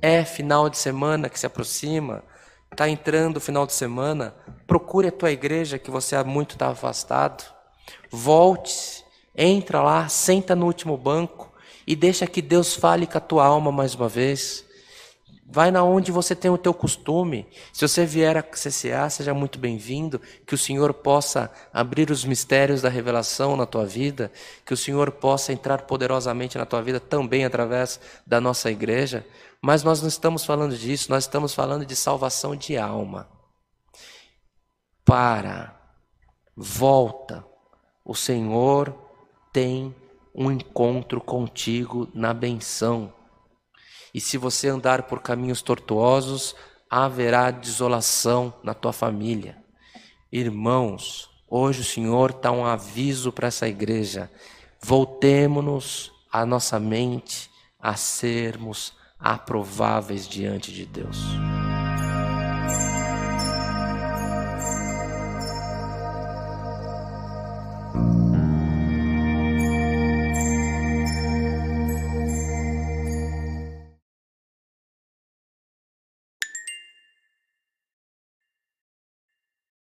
É final de semana que se aproxima, está entrando o final de semana, procure a tua igreja que você há muito está afastado, volte, entra lá, senta no último banco e deixa que Deus fale com a tua alma mais uma vez. Vai na onde você tem o teu costume. Se você vier a CCA, seja muito bem-vindo. Que o Senhor possa abrir os mistérios da revelação na tua vida. Que o Senhor possa entrar poderosamente na tua vida também através da nossa igreja. Mas nós não estamos falando disso, nós estamos falando de salvação de alma. Para, volta. O Senhor tem um encontro contigo na benção. E se você andar por caminhos tortuosos, haverá desolação na tua família. Irmãos, hoje o Senhor dá um aviso para essa igreja. Voltemos-nos a nossa mente a sermos aprováveis diante de Deus.